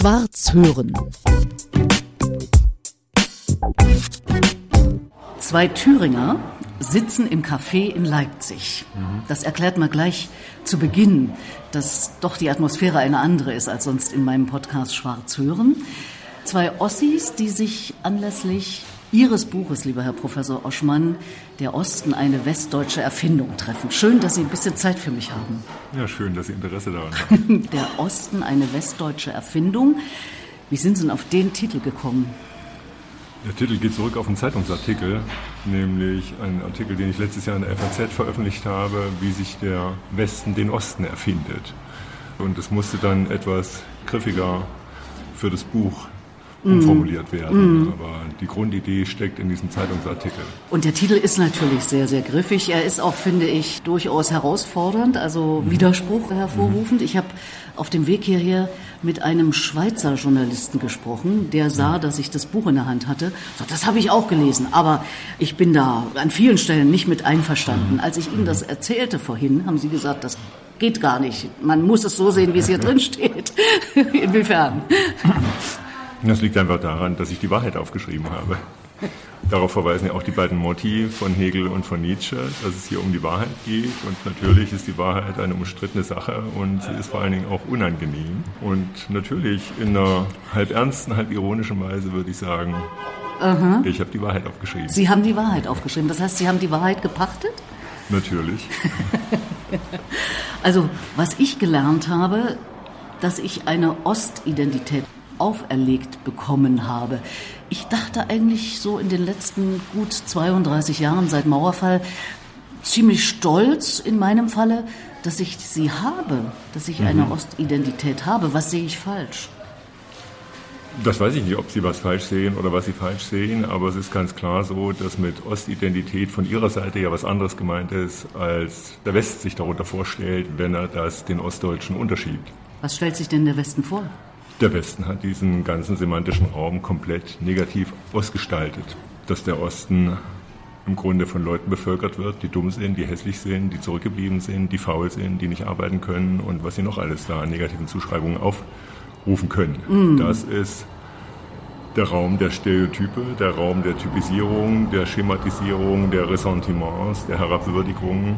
Schwarz hören. Zwei Thüringer sitzen im Café in Leipzig. Das erklärt mal gleich zu Beginn, dass doch die Atmosphäre eine andere ist als sonst in meinem Podcast Schwarz hören. Zwei Ossis, die sich anlässlich Ihres Buches, lieber Herr Professor Oschmann, der Osten eine westdeutsche Erfindung treffen. Schön, dass Sie ein bisschen Zeit für mich haben. Ja, schön, dass Sie Interesse daran haben. der Osten eine westdeutsche Erfindung. Wie sind Sie denn auf den Titel gekommen? Der Titel geht zurück auf einen Zeitungsartikel, nämlich einen Artikel, den ich letztes Jahr in der FAZ veröffentlicht habe, wie sich der Westen den Osten erfindet. Und es musste dann etwas griffiger für das Buch umformuliert werden. Mm. Aber die Grundidee steckt in diesem Zeitungsartikel. Und der Titel ist natürlich sehr, sehr griffig. Er ist auch, finde ich, durchaus herausfordernd, also mhm. Widerspruch hervorrufend. Mhm. Ich habe auf dem Weg hierher mit einem Schweizer Journalisten gesprochen, der sah, dass ich das Buch in der Hand hatte. So, das habe ich auch gelesen, aber ich bin da an vielen Stellen nicht mit einverstanden. Mhm. Als ich Ihnen das erzählte vorhin, haben Sie gesagt, das geht gar nicht. Man muss es so sehen, wie es hier drin steht. Inwiefern? Das liegt einfach daran, dass ich die Wahrheit aufgeschrieben habe. Darauf verweisen ja auch die beiden Motti von Hegel und von Nietzsche, dass es hier um die Wahrheit geht. Und natürlich ist die Wahrheit eine umstrittene Sache und sie ist vor allen Dingen auch unangenehm. Und natürlich in einer halb ernsten, halb ironischen Weise würde ich sagen, Aha. ich habe die Wahrheit aufgeschrieben. Sie haben die Wahrheit aufgeschrieben. Das heißt, Sie haben die Wahrheit gepachtet? Natürlich. also, was ich gelernt habe, dass ich eine Ostidentität auferlegt bekommen habe. Ich dachte eigentlich so in den letzten gut 32 Jahren seit Mauerfall ziemlich stolz in meinem Falle, dass ich sie habe, dass ich eine mhm. Ostidentität habe. Was sehe ich falsch? Das weiß ich nicht, ob Sie was falsch sehen oder was Sie falsch sehen, aber es ist ganz klar so, dass mit Ostidentität von Ihrer Seite ja was anderes gemeint ist, als der Westen sich darunter vorstellt, wenn er das den Ostdeutschen unterschiebt. Was stellt sich denn der Westen vor? Der Westen hat diesen ganzen semantischen Raum komplett negativ ausgestaltet. Dass der Osten im Grunde von Leuten bevölkert wird, die dumm sind, die hässlich sind, die zurückgeblieben sind, die faul sind, die nicht arbeiten können und was sie noch alles da an negativen Zuschreibungen aufrufen können. Mm. Das ist der Raum der Stereotype, der Raum der Typisierung, der Schematisierung, der Ressentiments, der Herabwürdigung,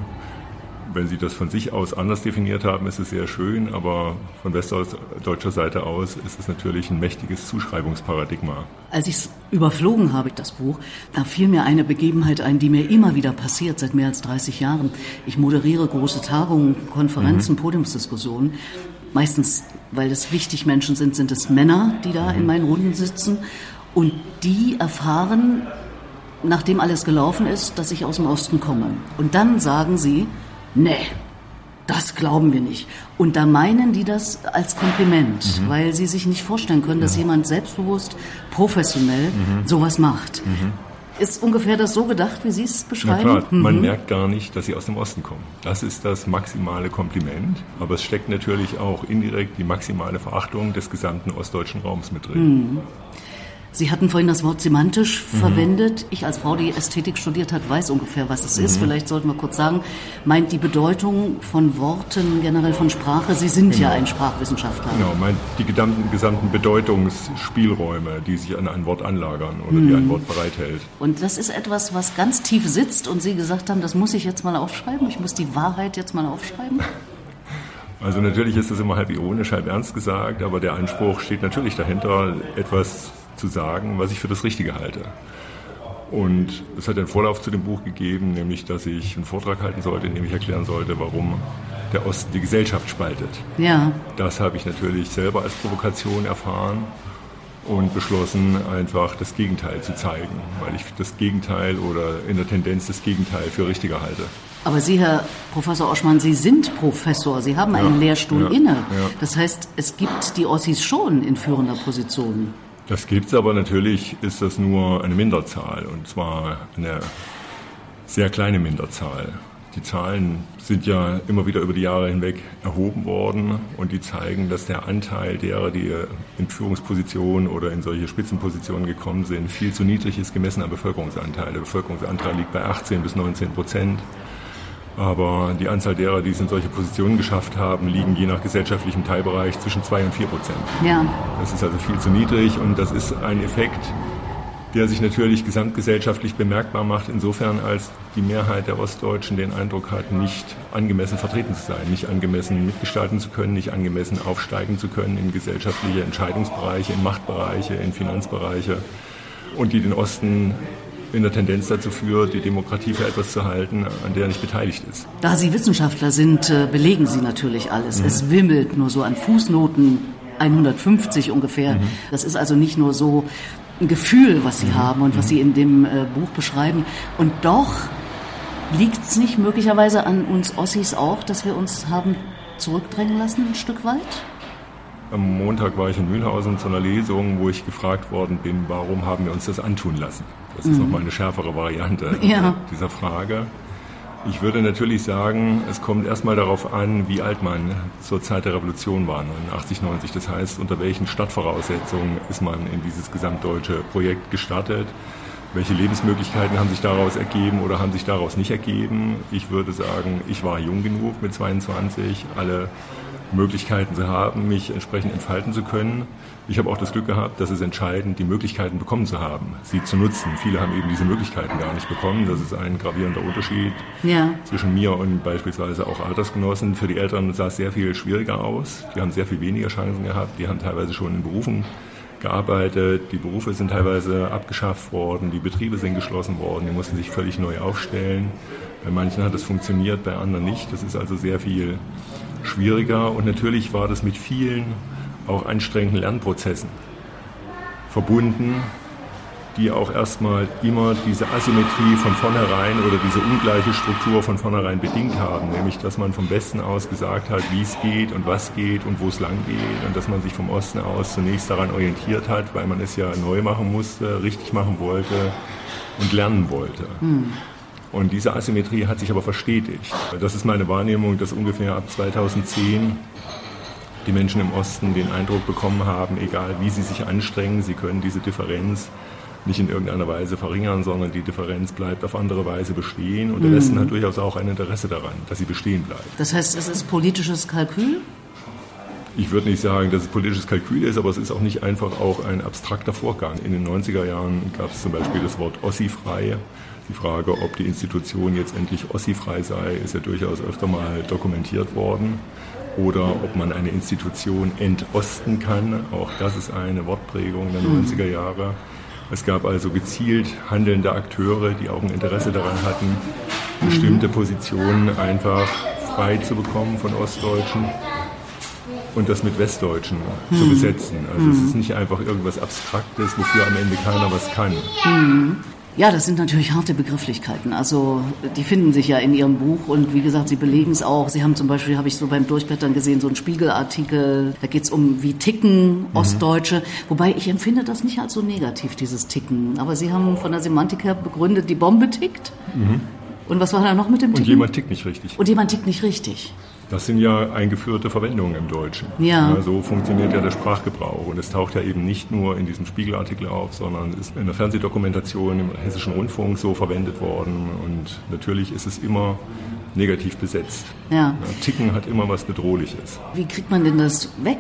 wenn Sie das von sich aus anders definiert haben, ist es sehr schön, aber von westdeutscher Seite aus ist es natürlich ein mächtiges Zuschreibungsparadigma. Als ich es überflogen habe, das Buch, da fiel mir eine Begebenheit ein, die mir immer wieder passiert, seit mehr als 30 Jahren. Ich moderiere große Tagungen, Konferenzen, mhm. Podiumsdiskussionen. Meistens, weil es wichtig Menschen sind, sind es Männer, die da mhm. in meinen Runden sitzen. Und die erfahren, nachdem alles gelaufen ist, dass ich aus dem Osten komme. Und dann sagen sie, nee, das glauben wir nicht. Und da meinen die das als Kompliment, mhm. weil sie sich nicht vorstellen können, dass ja. jemand selbstbewusst, professionell mhm. sowas macht. Mhm. Ist ungefähr das so gedacht, wie Sie es beschreiben? Na klar, man mhm. merkt gar nicht, dass Sie aus dem Osten kommen. Das ist das maximale Kompliment, aber es steckt natürlich auch indirekt die maximale Verachtung des gesamten ostdeutschen Raums mit drin. Mhm. Sie hatten vorhin das Wort semantisch mhm. verwendet. Ich als Frau, die Ästhetik studiert hat, weiß ungefähr, was es mhm. ist. Vielleicht sollten wir kurz sagen, meint die Bedeutung von Worten, generell von Sprache. Sie sind genau. ja ein Sprachwissenschaftler. Genau, meint die gesamten, gesamten Bedeutungsspielräume, die sich an ein Wort anlagern oder mhm. die ein Wort bereithält. Und das ist etwas, was ganz tief sitzt und Sie gesagt haben, das muss ich jetzt mal aufschreiben. Ich muss die Wahrheit jetzt mal aufschreiben. Also natürlich ist das immer halb ironisch, halb ernst gesagt, aber der Anspruch steht natürlich dahinter, etwas zu sagen, was ich für das Richtige halte. Und es hat einen Vorlauf zu dem Buch gegeben, nämlich dass ich einen Vortrag halten sollte, in dem ich erklären sollte, warum der Osten die Gesellschaft spaltet. Ja. Das habe ich natürlich selber als Provokation erfahren und beschlossen, einfach das Gegenteil zu zeigen, weil ich das Gegenteil oder in der Tendenz das Gegenteil für richtiger halte. Aber Sie, Herr Professor Oschmann, Sie sind Professor, Sie haben einen ja, Lehrstuhl ja, inne. Ja. Das heißt, es gibt die Ossis schon in führender Position. Das gibt es, aber natürlich ist das nur eine Minderzahl und zwar eine sehr kleine Minderzahl. Die Zahlen sind ja immer wieder über die Jahre hinweg erhoben worden und die zeigen, dass der Anteil derer, die in Führungspositionen oder in solche Spitzenpositionen gekommen sind, viel zu niedrig ist gemessen am Bevölkerungsanteil. Der Bevölkerungsanteil liegt bei 18 bis 19 Prozent. Aber die Anzahl derer, die es in solche Positionen geschafft haben, liegen je nach gesellschaftlichem Teilbereich zwischen zwei und vier Prozent. Ja. Das ist also viel zu niedrig und das ist ein Effekt, der sich natürlich gesamtgesellschaftlich bemerkbar macht, insofern als die Mehrheit der Ostdeutschen den Eindruck hat, nicht angemessen vertreten zu sein, nicht angemessen mitgestalten zu können, nicht angemessen aufsteigen zu können in gesellschaftliche Entscheidungsbereiche, in Machtbereiche, in Finanzbereiche und die den Osten in der Tendenz dazu führt, die Demokratie für etwas zu halten, an der er nicht beteiligt ist. Da Sie Wissenschaftler sind, äh, belegen Sie natürlich alles. Mhm. Es wimmelt nur so an Fußnoten 150 ungefähr. Mhm. Das ist also nicht nur so ein Gefühl, was Sie mhm. haben und was Sie in dem äh, Buch beschreiben. Und doch liegt es nicht möglicherweise an uns Ossis auch, dass wir uns haben zurückdrängen lassen ein Stück weit? Am Montag war ich in Mühlhausen zu einer Lesung, wo ich gefragt worden bin, warum haben wir uns das antun lassen? Das ist mhm. nochmal eine schärfere Variante ja. dieser Frage. Ich würde natürlich sagen, es kommt erstmal darauf an, wie alt man zur Zeit der Revolution war, 89, 90. Das heißt, unter welchen Stadtvoraussetzungen ist man in dieses gesamtdeutsche Projekt gestartet? Welche Lebensmöglichkeiten haben sich daraus ergeben oder haben sich daraus nicht ergeben? Ich würde sagen, ich war jung genug mit 22, alle Möglichkeiten zu haben, mich entsprechend entfalten zu können. Ich habe auch das Glück gehabt, dass es entscheidend, die Möglichkeiten bekommen zu haben, sie zu nutzen. Viele haben eben diese Möglichkeiten gar nicht bekommen. Das ist ein gravierender Unterschied ja. zwischen mir und beispielsweise auch Altersgenossen. Für die Eltern sah es sehr viel schwieriger aus. Die haben sehr viel weniger Chancen gehabt. Die haben teilweise schon in Berufen gearbeitet. Die Berufe sind teilweise abgeschafft worden. Die Betriebe sind geschlossen worden. Die mussten sich völlig neu aufstellen. Bei manchen hat es funktioniert, bei anderen nicht. Das ist also sehr viel schwieriger. Und natürlich war das mit vielen auch anstrengenden Lernprozessen verbunden, die auch erstmal immer diese Asymmetrie von vornherein oder diese ungleiche Struktur von vornherein bedingt haben, nämlich dass man vom Westen aus gesagt hat, wie es geht und was geht und wo es lang geht und dass man sich vom Osten aus zunächst daran orientiert hat, weil man es ja neu machen musste, richtig machen wollte und lernen wollte. Hm. Und diese Asymmetrie hat sich aber verstetigt. Das ist meine Wahrnehmung, dass ungefähr ab 2010 die Menschen im Osten den Eindruck bekommen haben, egal wie sie sich anstrengen, sie können diese Differenz nicht in irgendeiner Weise verringern, sondern die Differenz bleibt auf andere Weise bestehen. Und der mhm. Westen hat durchaus auch ein Interesse daran, dass sie bestehen bleibt. Das heißt, es ist politisches Kalkül? Ich würde nicht sagen, dass es politisches Kalkül ist, aber es ist auch nicht einfach auch ein abstrakter Vorgang. In den 90er Jahren gab es zum Beispiel das Wort Ossi-frei. Die Frage, ob die Institution jetzt endlich Ossi-frei sei, ist ja durchaus öfter mal dokumentiert worden. Oder ob man eine Institution entosten kann. Auch das ist eine Wortprägung der 90er mhm. Jahre. Es gab also gezielt handelnde Akteure, die auch ein Interesse daran hatten, bestimmte. Positionen einfach frei zu bekommen von Ostdeutschen und das mit Westdeutschen hm. zu besetzen. Also hm. es ist nicht einfach irgendwas Abstraktes, wofür am Ende keiner was kann. Hm. Ja, das sind natürlich harte Begrifflichkeiten. Also die finden sich ja in Ihrem Buch und wie gesagt, Sie belegen es auch. Sie haben zum Beispiel, habe ich so beim Durchblättern gesehen, so einen Spiegelartikel, da geht es um wie ticken mhm. Ostdeutsche. Mhm. Wobei ich empfinde das nicht als so negativ, dieses Ticken. Aber Sie haben von der Semantik her begründet, die Bombe tickt. Mhm. Und was war da noch mit dem Ticken? Und jemand tickt nicht richtig. Und jemand tickt nicht richtig. Das sind ja eingeführte Verwendungen im Deutschen. Ja. ja. So funktioniert ja der Sprachgebrauch. Und es taucht ja eben nicht nur in diesem Spiegelartikel auf, sondern ist in der Fernsehdokumentation im Hessischen Rundfunk so verwendet worden. Und natürlich ist es immer negativ besetzt. Ja. ja. Ticken hat immer was Bedrohliches. Wie kriegt man denn das weg?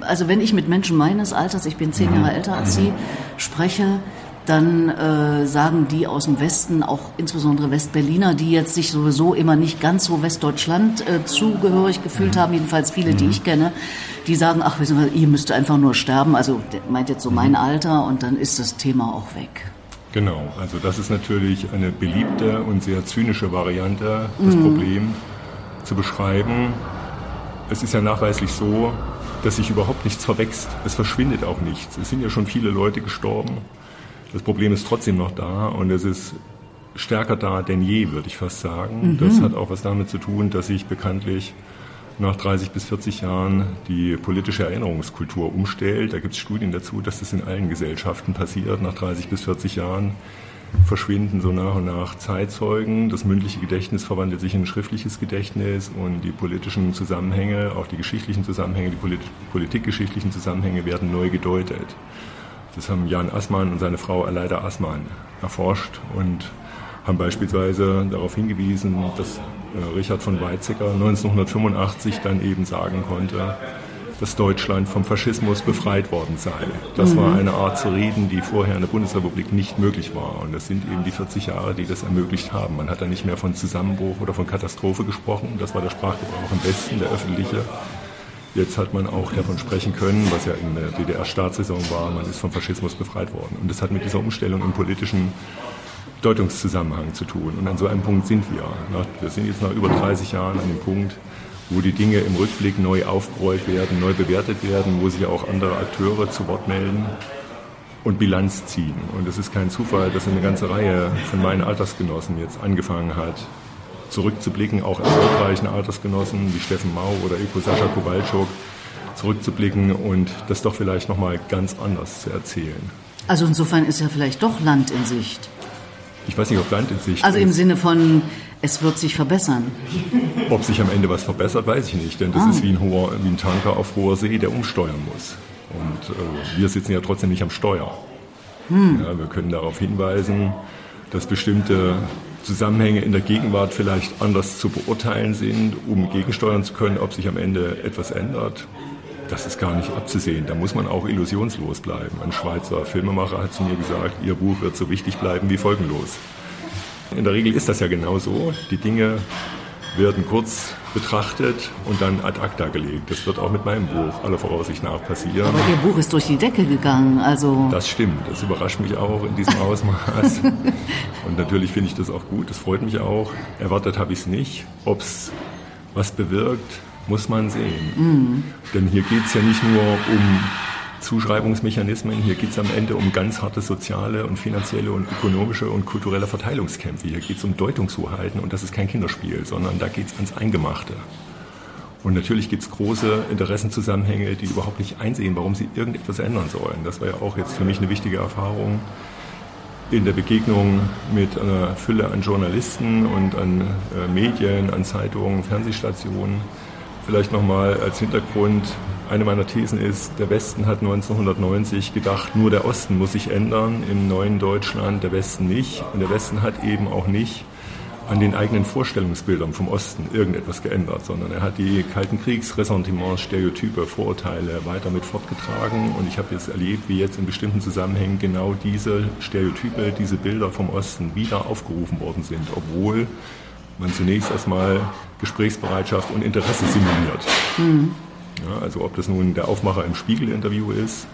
Also wenn ich mit Menschen meines Alters, ich bin zehn mhm. Jahre älter als mhm. Sie, spreche, dann äh, sagen die aus dem Westen, auch insbesondere Westberliner, die jetzt sich sowieso immer nicht ganz so Westdeutschland äh, zugehörig gefühlt mhm. haben, jedenfalls viele, die mhm. ich kenne, die sagen, ach, wissen wir, ihr müsst einfach nur sterben. Also meint jetzt so mein mhm. Alter und dann ist das Thema auch weg. Genau, also das ist natürlich eine beliebte und sehr zynische Variante, das mhm. Problem zu beschreiben. Es ist ja nachweislich so, dass sich überhaupt nichts verwächst. Es verschwindet auch nichts. Es sind ja schon viele Leute gestorben. Das Problem ist trotzdem noch da und es ist stärker da denn je, würde ich fast sagen. Mhm. Das hat auch was damit zu tun, dass sich bekanntlich nach 30 bis 40 Jahren die politische Erinnerungskultur umstellt. Da gibt es Studien dazu, dass das in allen Gesellschaften passiert. Nach 30 bis 40 Jahren verschwinden so nach und nach Zeitzeugen. Das mündliche Gedächtnis verwandelt sich in ein schriftliches Gedächtnis und die politischen Zusammenhänge, auch die geschichtlichen Zusammenhänge, die polit politikgeschichtlichen Zusammenhänge werden neu gedeutet. Das haben Jan Assmann und seine Frau Aleida Assmann erforscht und haben beispielsweise darauf hingewiesen, dass äh, Richard von Weizsäcker 1985 dann eben sagen konnte, dass Deutschland vom Faschismus befreit worden sei. Das mhm. war eine Art zu reden, die vorher in der Bundesrepublik nicht möglich war. Und das sind eben die 40 Jahre, die das ermöglicht haben. Man hat da nicht mehr von Zusammenbruch oder von Katastrophe gesprochen. Das war der Sprachgebrauch im Westen, der öffentliche. Jetzt hat man auch davon sprechen können, was ja in der DDR-Staatssaison war, man ist vom Faschismus befreit worden. Und das hat mit dieser Umstellung im politischen Deutungszusammenhang zu tun. Und an so einem Punkt sind wir. Wir sind jetzt nach über 30 Jahren an dem Punkt, wo die Dinge im Rückblick neu aufgerollt werden, neu bewertet werden, wo sich auch andere Akteure zu Wort melden und Bilanz ziehen. Und es ist kein Zufall, dass eine ganze Reihe von meinen Altersgenossen jetzt angefangen hat, zurückzublicken, auch erfolgreichen Altersgenossen wie Steffen Mau oder Eko Sascha Kowalczuk, zurückzublicken und das doch vielleicht nochmal ganz anders zu erzählen. Also insofern ist ja vielleicht doch Land in Sicht. Ich weiß nicht, ob Land in Sicht Also im Sinne von, es wird sich verbessern. Ob sich am Ende was verbessert, weiß ich nicht, denn das ah. ist wie ein, hoher, wie ein Tanker auf hoher See, der umsteuern muss. Und äh, wir sitzen ja trotzdem nicht am Steuer. Hm. Ja, wir können darauf hinweisen, dass bestimmte Zusammenhänge in der Gegenwart vielleicht anders zu beurteilen sind, um gegensteuern zu können, ob sich am Ende etwas ändert. Das ist gar nicht abzusehen. Da muss man auch illusionslos bleiben. Ein Schweizer Filmemacher hat zu mir gesagt, Ihr Buch wird so wichtig bleiben wie folgenlos. In der Regel ist das ja genau so. Die Dinge werden kurz betrachtet und dann ad acta gelegt. Das wird auch mit meinem Buch aller Voraussicht nach passieren. Aber Ihr Buch ist durch die Decke gegangen, also. Das stimmt. Das überrascht mich auch in diesem Ausmaß. und natürlich finde ich das auch gut. Das freut mich auch. Erwartet habe ich es nicht. Ob es was bewirkt, muss man sehen. Mhm. Denn hier geht es ja nicht nur um Zuschreibungsmechanismen. Hier geht es am Ende um ganz harte soziale und finanzielle und ökonomische und kulturelle Verteilungskämpfe. Hier geht es um Deutungshoheiten und das ist kein Kinderspiel, sondern da geht es ans Eingemachte. Und natürlich gibt es große Interessenzusammenhänge, die überhaupt nicht einsehen, warum sie irgendetwas ändern sollen. Das war ja auch jetzt für mich eine wichtige Erfahrung in der Begegnung mit einer Fülle an Journalisten und an äh, Medien, an Zeitungen, Fernsehstationen. Vielleicht nochmal als Hintergrund, eine meiner Thesen ist, der Westen hat 1990 gedacht, nur der Osten muss sich ändern im neuen Deutschland, der Westen nicht. Und der Westen hat eben auch nicht an den eigenen Vorstellungsbildern vom Osten irgendetwas geändert, sondern er hat die Kalten Kriegsressentiments, Stereotype, Vorurteile weiter mit fortgetragen. Und ich habe jetzt erlebt, wie jetzt in bestimmten Zusammenhängen genau diese Stereotype, diese Bilder vom Osten wieder aufgerufen worden sind, obwohl man zunächst erstmal Gesprächsbereitschaft und Interesse simuliert. Mhm. Ja, also ob das nun der Aufmacher im Spiegel-Interview ist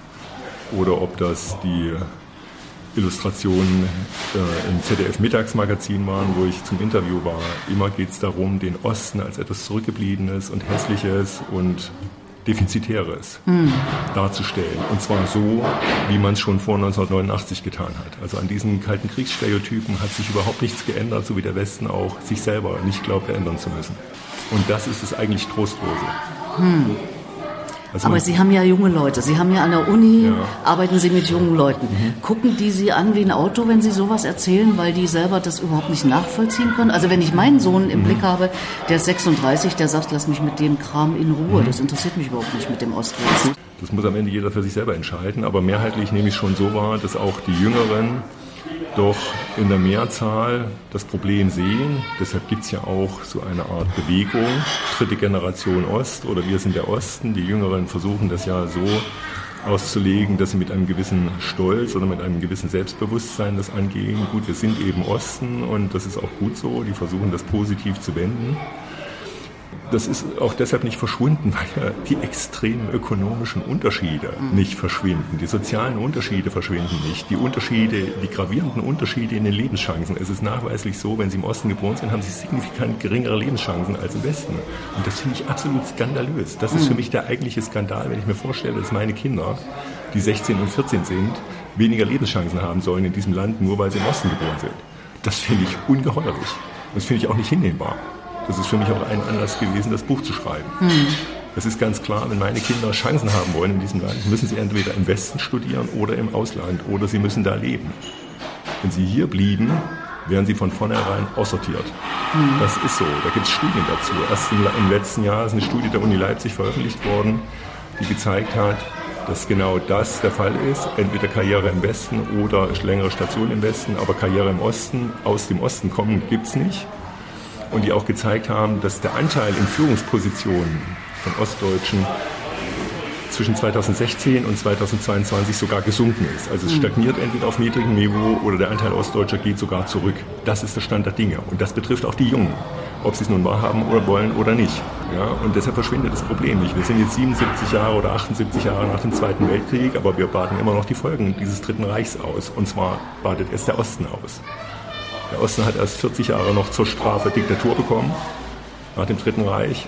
oder ob das die Illustrationen äh, im ZDF-Mittagsmagazin waren, wo ich zum Interview war. Immer geht es darum, den Osten als etwas Zurückgebliebenes und Hässliches und Defizitäres mhm. darzustellen. Und zwar so, wie man es schon vor 1989 getan hat. Also an diesen kalten Kriegsstereotypen hat sich überhaupt nichts geändert, so wie der Westen auch sich selber nicht glaubt, ändern zu müssen. Und das ist es eigentlich Trostlose. Hm. Also Aber Sie haben ja junge Leute. Sie haben ja an der Uni, ja. arbeiten Sie mit jungen Leuten. Mhm. Gucken die Sie an wie ein Auto, wenn Sie sowas erzählen, weil die selber das überhaupt nicht nachvollziehen können? Also wenn ich meinen Sohn im mhm. Blick habe, der ist 36, der sagt, lass mich mit dem Kram in Ruhe. Mhm. Das interessiert mich überhaupt nicht mit dem Ostwest. Das muss am Ende jeder für sich selber entscheiden. Aber mehrheitlich nehme ich schon so wahr, dass auch die Jüngeren doch in der Mehrzahl das Problem sehen. Deshalb gibt es ja auch so eine Art Bewegung, dritte Generation Ost oder wir sind der Osten. Die Jüngeren versuchen das ja so auszulegen, dass sie mit einem gewissen Stolz oder mit einem gewissen Selbstbewusstsein das angehen. Gut, wir sind eben Osten und das ist auch gut so. Die versuchen das positiv zu wenden das ist auch deshalb nicht verschwunden, weil ja die extremen ökonomischen Unterschiede mhm. nicht verschwinden. Die sozialen Unterschiede verschwinden nicht. Die Unterschiede, die gravierenden Unterschiede in den Lebenschancen. Es ist nachweislich so, wenn Sie im Osten geboren sind, haben Sie signifikant geringere Lebenschancen als im Westen. Und das finde ich absolut skandalös. Das ist für mhm. mich der eigentliche Skandal, wenn ich mir vorstelle, dass meine Kinder, die 16 und 14 sind, weniger Lebenschancen haben sollen in diesem Land, nur weil sie im Osten geboren sind. Das finde ich ungeheuerlich. Das finde ich auch nicht hinnehmbar. Das ist für mich auch ein Anlass gewesen, das Buch zu schreiben. Hm. Es ist ganz klar, wenn meine Kinder Chancen haben wollen in diesem Land, müssen sie entweder im Westen studieren oder im Ausland oder sie müssen da leben. Wenn sie hier blieben, werden sie von vornherein aussortiert. Mhm. Das ist so. Da gibt es Studien dazu. Erst im, im, letzten Jahr ist eine Studie der Uni Leipzig veröffentlicht worden, die gezeigt hat, dass genau das der Fall ist. Entweder Karriere im Westen oder längere Station im Westen, aber Karriere im Osten, aus dem Osten kommen, gibt es nicht. Und die auch gezeigt haben, dass der Anteil in Führungspositionen von Ostdeutschen zwischen 2016 und 2022 sogar gesunken ist. Also es stagniert entweder auf niedrigem Niveau oder der Anteil Ostdeutscher geht sogar zurück. Das ist der Stand der Dinge. Und das betrifft auch die Jungen, ob sie es nun wahrhaben oder wollen oder nicht. Ja, und deshalb verschwindet das Problem nicht. Wir sind jetzt 77 Jahre oder 78 Jahre nach dem Zweiten Weltkrieg, aber wir baden immer noch die Folgen dieses Dritten Reichs aus. Und zwar badet es der Osten aus. Der Osten hat erst 40 Jahre noch zur Strafe Diktatur bekommen, nach dem Dritten Reich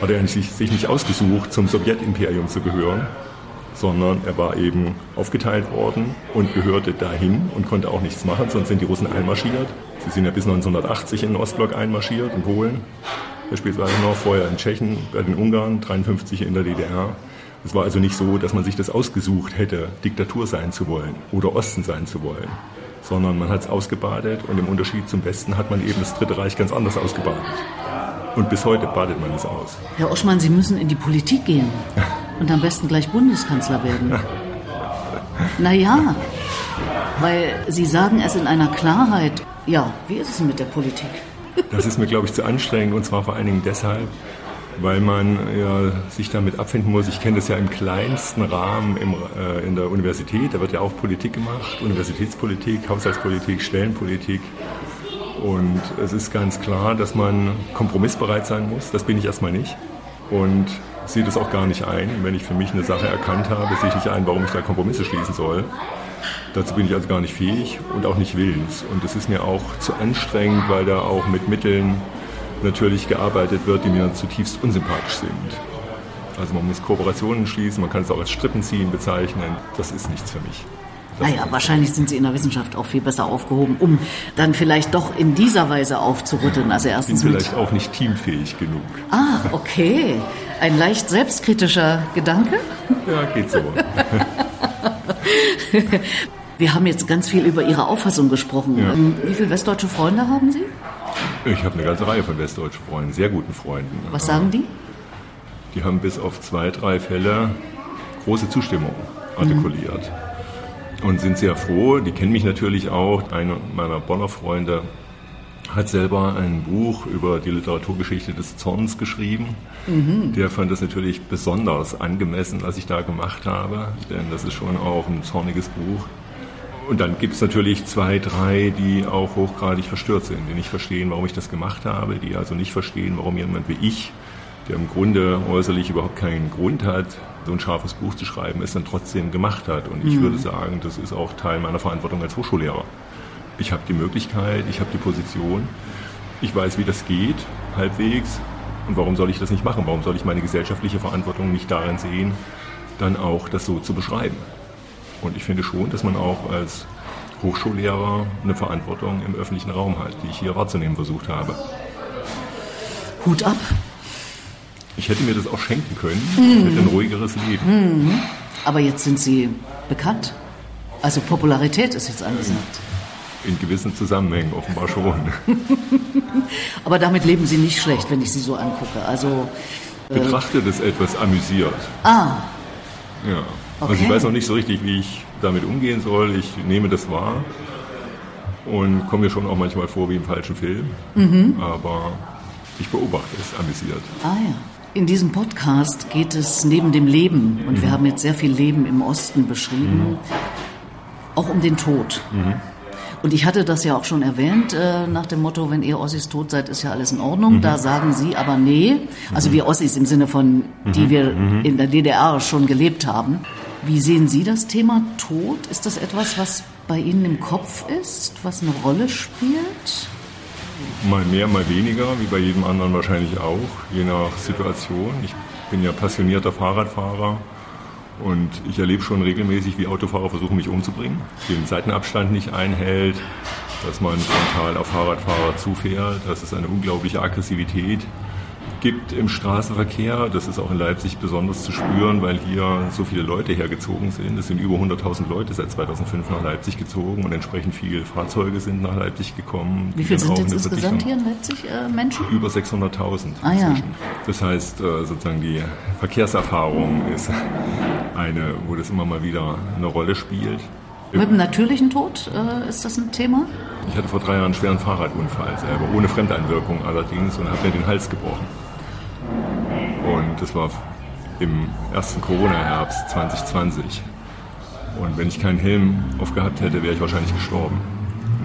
hat er sich, nicht ausgesucht, zum Sowjetimperium zu gehören, sondern er war eben aufgeteilt worden und gehörte dahin und konnte auch nichts machen, sonst sind die Russen einmarschiert. Sie sind ja bis 1980 in den Ostblock einmarschiert, in Polen, beispielsweise noch, vorher in Tschechien, bei den Ungarn, 53 in der DDR. Es war also nicht so, dass man sich das ausgesucht hätte, Diktatur sein zu wollen oder Osten sein zu wollen, sondern man hat es ausgebadet und im Unterschied zum Westen hat man eben das Dritte Reich ganz anders ausgebadet. Und bis heute badet man es aus. Herr Oschmann, Sie müssen in die Politik gehen und am besten gleich Bundeskanzler werden. Naja, weil Sie sagen es in einer Klarheit. Ja, wie ist es mit der Politik? Das ist mir, glaube ich, zu anstrengend und zwar vor allen Dingen deshalb, weil man ja, sich damit abfinden muss. Ich kenne das ja im kleinsten Rahmen im, äh, in der Universität. Da wird ja auch Politik gemacht, Universitätspolitik, Haushaltspolitik, Stellenpolitik. Und es ist ganz klar, dass man kompromissbereit sein muss. Das bin ich erstmal nicht. Und sehe das auch gar nicht ein. Wenn ich für mich eine Sache erkannt habe, sehe ich nicht ein, warum ich da Kompromisse schließen soll. Dazu bin ich also gar nicht fähig und auch nicht willens. Und es ist mir auch zu anstrengend, weil da auch mit Mitteln natürlich gearbeitet wird, die mir zutiefst unsympathisch sind. Also man muss Kooperationen schließen, man kann es auch als Strippenziehen bezeichnen. Das ist nichts für mich. Naja, wahrscheinlich sind Sie in der Wissenschaft auch viel besser aufgehoben, um dann vielleicht doch in dieser Weise aufzurütteln. Also erstens bin vielleicht auch nicht teamfähig genug. Ah, okay. Ein leicht selbstkritischer Gedanke? Ja, geht so. Wir haben jetzt ganz viel über Ihre Auffassung gesprochen. Ja. Ähm, wie viele westdeutsche Freunde haben Sie? Ich habe eine ganze Reihe von westdeutschen Freunden, sehr guten Freunden. Was sagen die? Die haben bis auf zwei, drei Fälle große Zustimmung artikuliert. Mhm und sind sehr froh. Die kennen mich natürlich auch. Einer meiner Bonner Freunde hat selber ein Buch über die Literaturgeschichte des Zorns geschrieben. Mhm. Der fand das natürlich besonders angemessen, was ich da gemacht habe, denn das ist schon auch ein zorniges Buch. Und dann gibt es natürlich zwei, drei, die auch hochgradig verstört sind, die nicht verstehen, warum ich das gemacht habe, die also nicht verstehen, warum jemand wie ich, der im Grunde äußerlich überhaupt keinen Grund hat, so ein scharfes Buch zu schreiben, es dann trotzdem gemacht hat. Und ich mhm. würde sagen, das ist auch Teil meiner Verantwortung als Hochschullehrer. Ich habe die Möglichkeit, ich habe die Position, ich weiß, wie das geht, halbwegs. Und warum soll ich das nicht machen? Warum soll ich meine gesellschaftliche Verantwortung nicht darin sehen, dann auch das so zu beschreiben? Und ich finde schon, dass man auch als Hochschullehrer eine Verantwortung im öffentlichen Raum hat, die ich hier wahrzunehmen versucht habe. Hut ab. Ich hätte mir das auch schenken können. Mhm. Hätte ein ruhigeres Leben. Mhm. Aber jetzt sind Sie bekannt. Also Popularität ist jetzt angesagt. In gewissen Zusammenhängen offenbar schon. Aber damit leben Sie nicht schlecht, wenn ich Sie so angucke. Also äh betrachte das etwas amüsiert. Ah. Ja. Okay. Also ich weiß noch nicht so richtig, wie ich damit umgehen soll. Ich nehme das wahr und komme mir schon auch manchmal vor wie im falschen Film. Mhm. Aber ich beobachte es amüsiert. Ah ja. In diesem Podcast geht es neben dem Leben, und mhm. wir haben jetzt sehr viel Leben im Osten beschrieben, mhm. auch um den Tod. Mhm. Und ich hatte das ja auch schon erwähnt, äh, nach dem Motto, wenn ihr Ossis tot seid, ist ja alles in Ordnung. Mhm. Da sagen Sie aber nee, also mhm. wir Ossis im Sinne von, die mhm. wir in der DDR schon gelebt haben. Wie sehen Sie das Thema Tod? Ist das etwas, was bei Ihnen im Kopf ist, was eine Rolle spielt? Mal mehr, mal weniger, wie bei jedem anderen wahrscheinlich auch, je nach Situation. Ich bin ja passionierter Fahrradfahrer und ich erlebe schon regelmäßig, wie Autofahrer versuchen, mich umzubringen, den Seitenabstand nicht einhält, dass man frontal auf Fahrradfahrer zufährt. Das ist eine unglaubliche Aggressivität. Gibt im Straßenverkehr, das ist auch in Leipzig besonders zu spüren, weil hier so viele Leute hergezogen sind. Es sind über 100.000 Leute seit 2005 nach Leipzig gezogen und entsprechend viele Fahrzeuge sind nach Leipzig gekommen. Wie viele sind jetzt insgesamt hier in Leipzig äh, Menschen? Über 600.000 ah, ja. Das heißt, äh, sozusagen die Verkehrserfahrung ist eine, wo das immer mal wieder eine Rolle spielt. Mit dem natürlichen Tod äh, ist das ein Thema? Ich hatte vor drei Jahren einen schweren Fahrradunfall selber, ohne Fremdeinwirkung allerdings, und habe mir den Hals gebrochen. Und das war im ersten Corona-Herbst 2020. Und wenn ich keinen Helm aufgehabt hätte, wäre ich wahrscheinlich gestorben.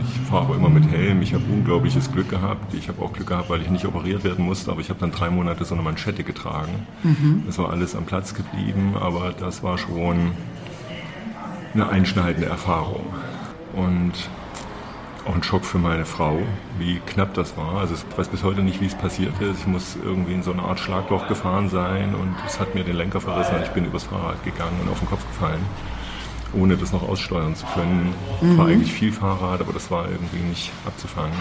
Ich fahre aber immer mit Helm. Ich habe unglaubliches Glück gehabt. Ich habe auch Glück gehabt, weil ich nicht operiert werden musste, aber ich habe dann drei Monate so eine Manschette getragen. Mhm. Das war alles am Platz geblieben, aber das war schon eine einschneidende Erfahrung. Und auch ein Schock für meine Frau, wie knapp das war. Also ich weiß bis heute nicht, wie es passiert ist. Ich muss irgendwie in so eine Art Schlagloch gefahren sein und es hat mir den Lenker verrissen ich bin übers Fahrrad gegangen und auf den Kopf gefallen, ohne das noch aussteuern zu können. Mhm. War eigentlich viel Fahrrad, aber das war irgendwie nicht abzufangen.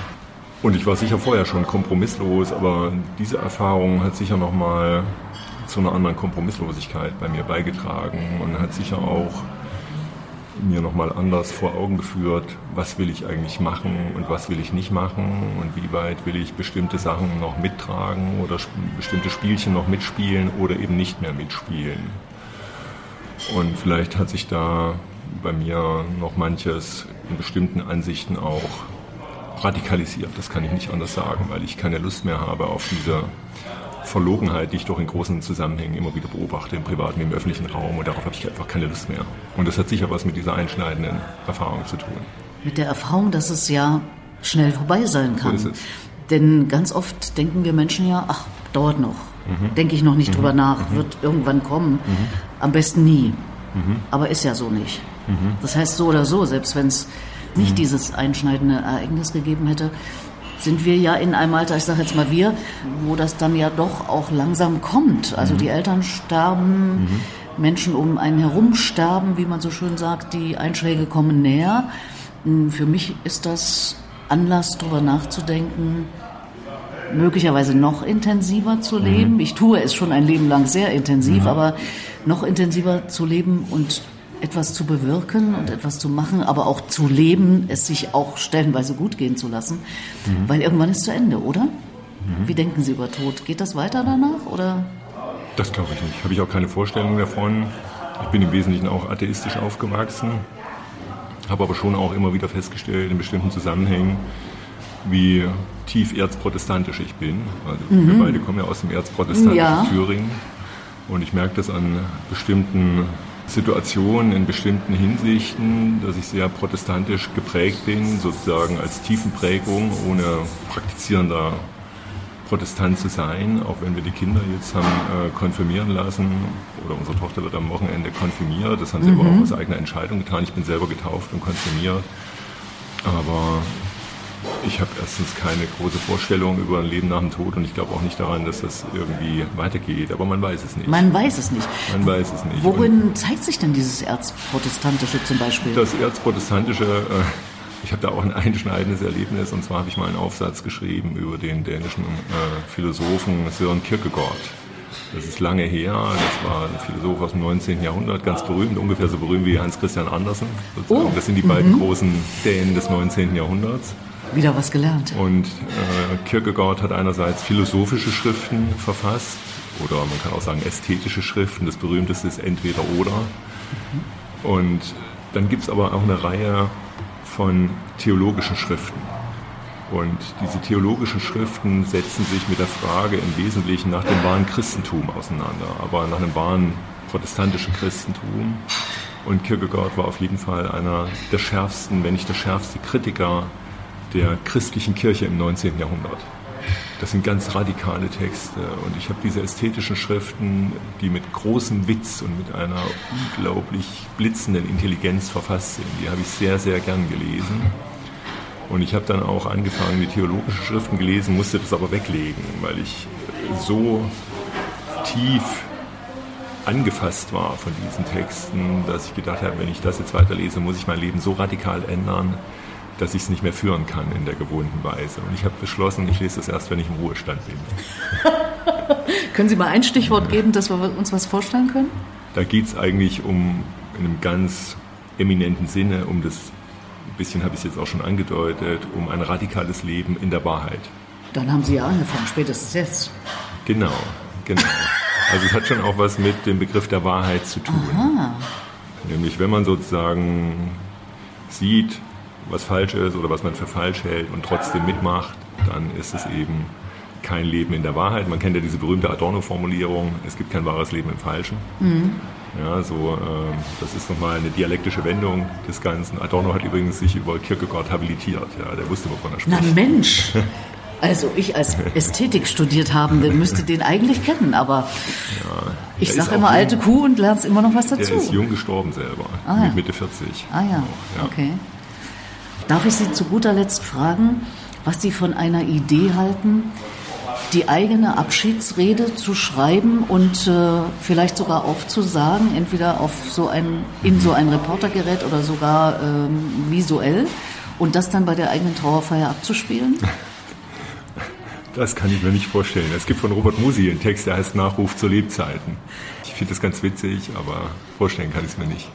Und ich war sicher vorher schon kompromisslos, aber diese Erfahrung hat sicher nochmal zu einer anderen Kompromisslosigkeit bei mir beigetragen und hat sicher auch mir nochmal anders vor Augen geführt, was will ich eigentlich machen und was will ich nicht machen und wie weit will ich bestimmte Sachen noch mittragen oder bestimmte Spielchen noch mitspielen oder eben nicht mehr mitspielen. Und vielleicht hat sich da bei mir noch manches in bestimmten Ansichten auch radikalisiert. Das kann ich nicht anders sagen, weil ich keine Lust mehr habe auf diese Verlogenheit, die ich doch in großen Zusammenhängen immer wieder beobachte, im privaten wie im öffentlichen Raum. Und darauf habe ich einfach keine Lust mehr. Und das hat sicher was mit dieser einschneidenden Erfahrung zu tun. Mit der Erfahrung, dass es ja schnell vorbei sein kann. So ist es. Denn ganz oft denken wir Menschen ja, ach, dauert noch. Mhm. Denke ich noch nicht mhm. drüber nach, mhm. wird irgendwann kommen. Mhm. Am besten nie. Mhm. Aber ist ja so nicht. Mhm. Das heißt, so oder so, selbst wenn es nicht dieses einschneidende Ereignis gegeben hätte, sind wir ja in einem Alter, ich sage jetzt mal wir, wo das dann ja doch auch langsam kommt. Also mhm. die Eltern sterben, mhm. Menschen um einen herum sterben, wie man so schön sagt, die Einschläge kommen näher. Hm, für mich ist das Anlass, darüber nachzudenken, möglicherweise noch intensiver zu mhm. leben. Mhm. Ich tue es schon ein Leben lang sehr intensiv, mhm. aber noch intensiver zu leben und etwas zu bewirken und etwas zu machen, aber auch zu leben, es sich auch stellenweise gut gehen zu lassen, mhm. weil irgendwann ist zu Ende, oder? Mhm. Wie denken Sie über Tod? Geht das weiter danach oder? Das glaube ich nicht. Habe ich auch keine Vorstellung davon. Ich bin im Wesentlichen auch atheistisch aufgewachsen, habe aber schon auch immer wieder festgestellt in bestimmten Zusammenhängen, wie tief erzprotestantisch ich bin. Also mhm. wir beide kommen ja aus dem erzprotestantischen ja. Thüringen und ich merke das an bestimmten Situation in bestimmten Hinsichten, dass ich sehr protestantisch geprägt bin, sozusagen als Tiefenprägung, ohne praktizierender Protestant zu sein, auch wenn wir die Kinder jetzt haben äh, konfirmieren lassen oder unsere Tochter wird am Wochenende konfirmiert. Das haben sie mhm. aber auch aus eigener Entscheidung getan. Ich bin selber getauft und konfirmiert. Aber ich habe erstens keine große Vorstellung über ein Leben nach dem Tod und ich glaube auch nicht daran, dass das irgendwie weitergeht. Aber man weiß es nicht. Man weiß es nicht. Man weiß es nicht. Worin und zeigt sich denn dieses Erzprotestantische zum Beispiel? Das Erzprotestantische, äh, ich habe da auch ein einschneidendes Erlebnis und zwar habe ich mal einen Aufsatz geschrieben über den dänischen äh, Philosophen Søren Kierkegaard. Das ist lange her. Das war ein Philosoph aus dem 19. Jahrhundert, ganz berühmt, ungefähr so berühmt wie Hans Christian Andersen. Oh. Das sind die beiden mhm. großen Dänen des 19. Jahrhunderts. Wieder was gelernt. Und äh, Kierkegaard hat einerseits philosophische Schriften verfasst oder man kann auch sagen ästhetische Schriften. Das berühmteste ist Entweder oder. Mhm. Und dann gibt es aber auch eine Reihe von theologischen Schriften. Und diese theologischen Schriften setzen sich mit der Frage im Wesentlichen nach dem wahren Christentum auseinander, aber nach einem wahren protestantischen Christentum. Und Kierkegaard war auf jeden Fall einer der schärfsten, wenn nicht der schärfste Kritiker der christlichen Kirche im 19. Jahrhundert. Das sind ganz radikale Texte und ich habe diese ästhetischen Schriften, die mit großem Witz und mit einer unglaublich blitzenden Intelligenz verfasst sind, die habe ich sehr, sehr gern gelesen. Und ich habe dann auch angefangen, die theologischen Schriften gelesen, musste das aber weglegen, weil ich so tief angefasst war von diesen Texten, dass ich gedacht habe, wenn ich das jetzt weiterlese, muss ich mein Leben so radikal ändern, dass ich es nicht mehr führen kann in der gewohnten Weise. Und ich habe beschlossen, ich lese das erst, wenn ich im Ruhestand bin. können Sie mal ein Stichwort geben, dass wir uns was vorstellen können? Da geht es eigentlich um, in einem ganz eminenten Sinne, um das, ein bisschen habe ich es jetzt auch schon angedeutet, um ein radikales Leben in der Wahrheit. Dann haben Sie ja angefangen, spätestens jetzt. Genau, genau. Also es hat schon auch was mit dem Begriff der Wahrheit zu tun. Aha. Nämlich wenn man sozusagen sieht, was falsch ist oder was man für falsch hält und trotzdem mitmacht, dann ist es eben kein Leben in der Wahrheit. Man kennt ja diese berühmte Adorno-Formulierung, es gibt kein wahres Leben im Falschen. Mhm. Ja, so, äh, das ist nochmal eine dialektische Wendung des Ganzen. Adorno hat übrigens sich über Kierkegaard habilitiert. Ja, der wusste, wovon er spricht. Na Mensch! Also ich als Ästhetik studiert Habende müsste den eigentlich kennen, aber ja, ich sage immer alte Kuh und lernst immer noch was dazu. Er ist jung gestorben selber, ah, mit Mitte 40. Ah ja, ja, okay. Darf ich Sie zu guter Letzt fragen, was Sie von einer Idee halten, die eigene Abschiedsrede zu schreiben und äh, vielleicht sogar aufzusagen, entweder auf so ein, in so ein Reportergerät oder sogar ähm, visuell und das dann bei der eigenen Trauerfeier abzuspielen? Das kann ich mir nicht vorstellen. Es gibt von Robert Musi einen Text, der heißt Nachruf zu Lebzeiten. Ich finde das ganz witzig, aber vorstellen kann ich es mir nicht.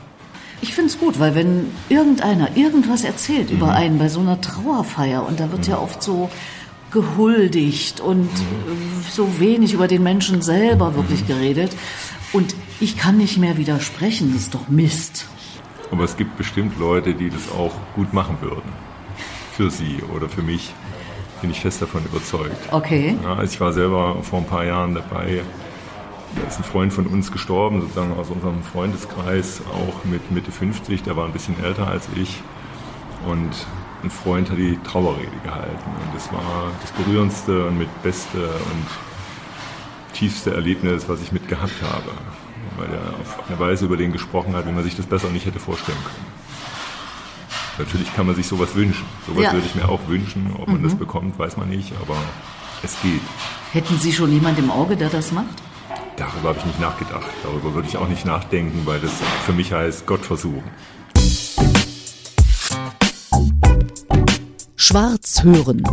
Ich finde es gut, weil wenn irgendeiner irgendwas erzählt mhm. über einen bei so einer Trauerfeier und da wird mhm. ja oft so gehuldigt und mhm. so wenig über den Menschen selber wirklich mhm. geredet und ich kann nicht mehr widersprechen, das ist doch Mist. Aber es gibt bestimmt Leute, die das auch gut machen würden. Für sie oder für mich bin ich fest davon überzeugt. Okay. Ja, also ich war selber vor ein paar Jahren dabei. Da ist ein Freund von uns gestorben, sozusagen aus unserem Freundeskreis, auch mit Mitte 50. Der war ein bisschen älter als ich. Und ein Freund hat die Trauerrede gehalten. Und das war das berührendste und mit beste und tiefste Erlebnis, was ich mit gehabt habe. Weil er auf eine Weise über den gesprochen hat, wie man sich das besser nicht hätte vorstellen können. Natürlich kann man sich sowas wünschen. Sowas ja. würde ich mir auch wünschen. Ob man mhm. das bekommt, weiß man nicht, aber es geht. Hätten Sie schon jemand im Auge, der das macht? Darüber habe ich nicht nachgedacht. Darüber würde ich auch nicht nachdenken, weil das für mich heißt Gott versuchen. Schwarz hören.